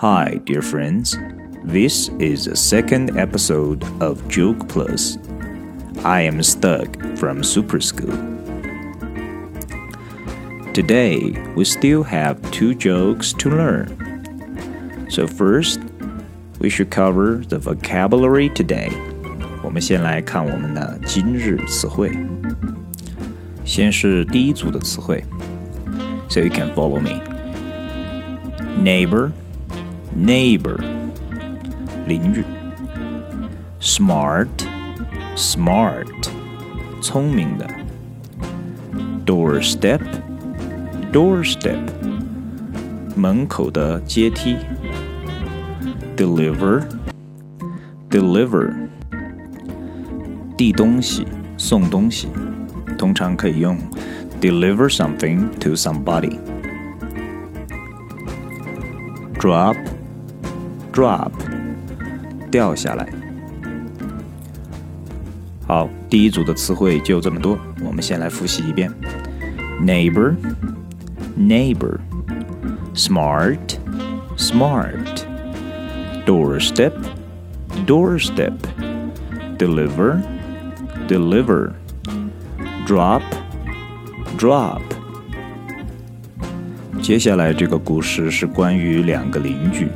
Hi, dear friends. This is the second episode of Joke Plus. I am Stug from Super School. Today, we still have two jokes to learn. So, first, we should cover the vocabulary today. 我们先来看我们的今日词汇。先是第一组的词汇，so you can follow me. Neighbor, neighbor，邻居。Smart, smart，聪明的。Doorstep, doorstep，门口的阶梯。Deliver, deliver，递东西，送东西。通常可以用 deliver something to somebody。drop drop 掉下来。好，第一组的词汇就这么多，我们先来复习一遍：neighbor neighbor smart smart doorstep doorstep deliver deliver drop drop。 接下来这个故事是关于两个邻居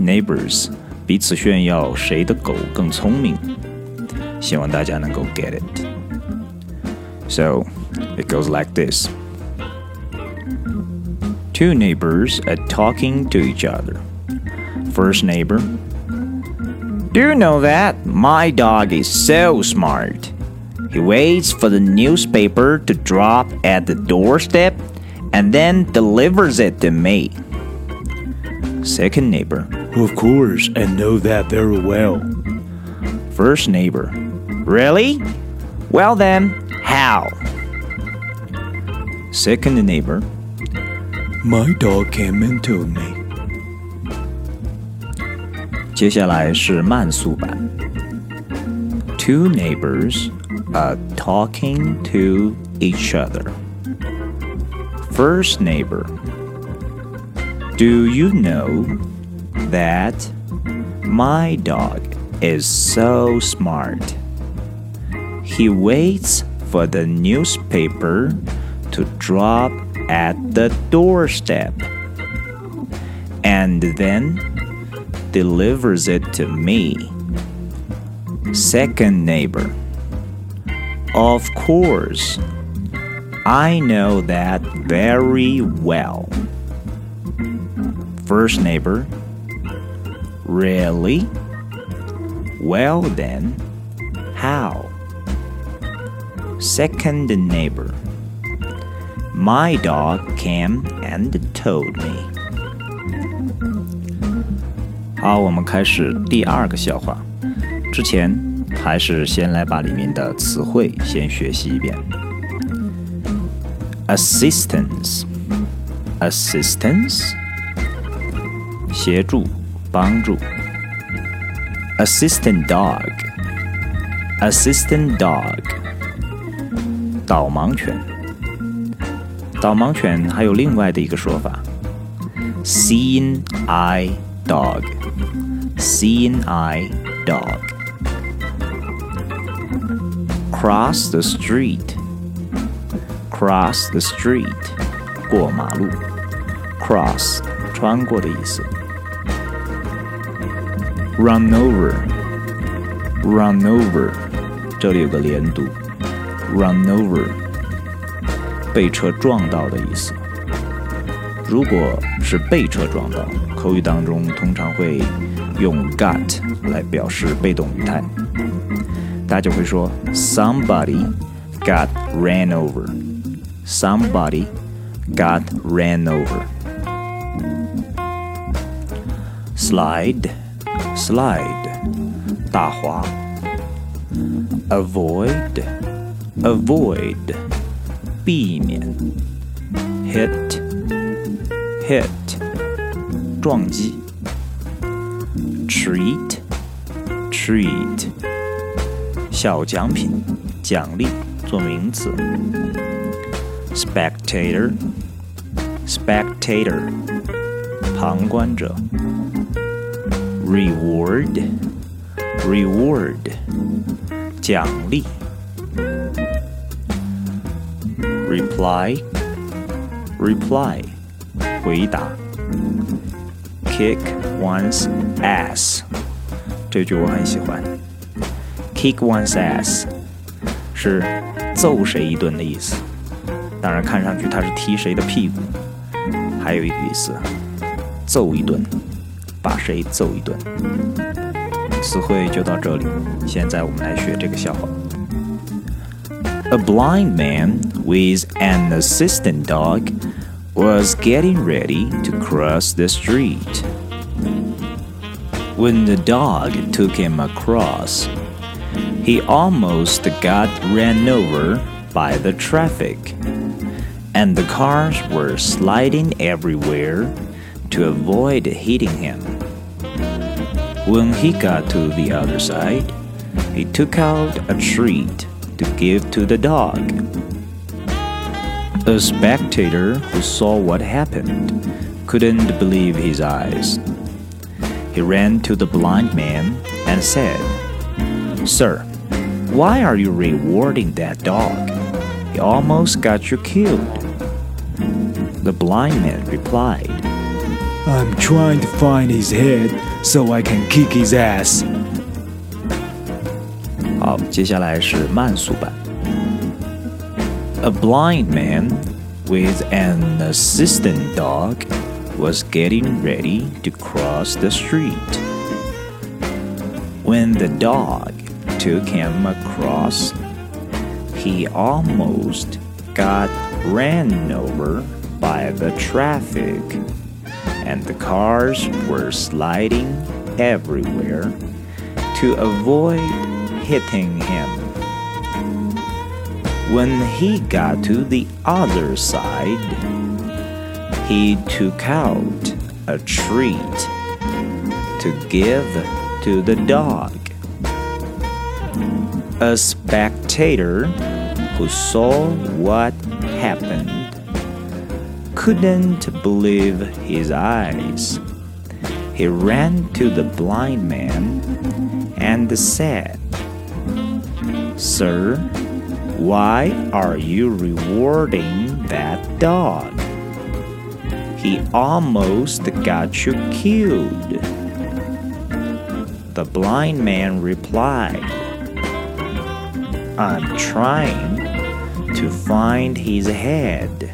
neighbors 彼此炫耀谁的狗更聪明。希望大家能够 get it。So it goes like this. Two neighbors are talking to each other. First neighbor, Do you know that? My dog is so smart. He waits for the newspaper to drop at the doorstep and then delivers it to me. Second neighbor. Of course, I know that very well. First neighbor. Really? Well then, how? Second neighbor. My dog came and told me. 接下来是慢速版。Two neighbors are talking to each other. First neighbor, do you know that my dog is so smart? He waits for the newspaper to drop at the doorstep and then delivers it to me. Second neighbor, of course. I know that very well. First neighbor, really? Well then, how? Second neighbor, my dog came and told me. 好，我们开始第二个笑话。之前还是先来把里面的词汇先学习一遍。 assistance assistance 协助帮助 assistant dog assistant dog 导盲犬导盲犬还有另外的一个说法 seeing eye dog seeing eye dog cross the street Cross the street，过马路。cross，穿过的意思。run over，run over，这里有个连读。run over，被车撞到的意思。如果是被车撞到，口语当中通常会用 got 来表示被动语态。大家就会说 somebody got ran over。somebody got ran over. Slide, slide, 大滑. Avoid, avoid, 避免. Hit, hit, 撞击. Treat, treat, 小奖品，奖励，做名词。 spectator spectator 旁观者 reward reward 奖励 reply reply 回答 kick one's ass 这句我很喜欢 kick one's ass 是揍谁一顿的意思， 当然看上去他是踢谁的屁股。还有一个意思，揍一顿，把谁揍一顿。词汇就到这里，现在我们来学这个笑话。A blind man with an assistant dog was getting ready to cross the street. When the dog took him across, he almost got ran over by the traffic, and the cars were sliding everywhere to avoid hitting him. When he got to the other side, he took out a treat to give to the dog. A spectator who saw what happened couldn't believe his eyes. He ran to the blind man and said, Sir, why are you rewarding that dog? He almost got you killed. The blind man replied, I'm trying to find his head so I can kick his ass. 好，接下来是慢速版。A blind man with an assistant dog was getting ready to cross the street. When the dog took him across, he almost got ran over by the traffic, and the cars were sliding everywhere to avoid hitting him. When he got to the other side, he took out a treat to give to the dog. A spectator who saw what happened couldn't believe his eyes. He ran to the blind man and said, Sir, why are you rewarding that dog? He almost got you killed. The blind man replied, I'm trying to find his head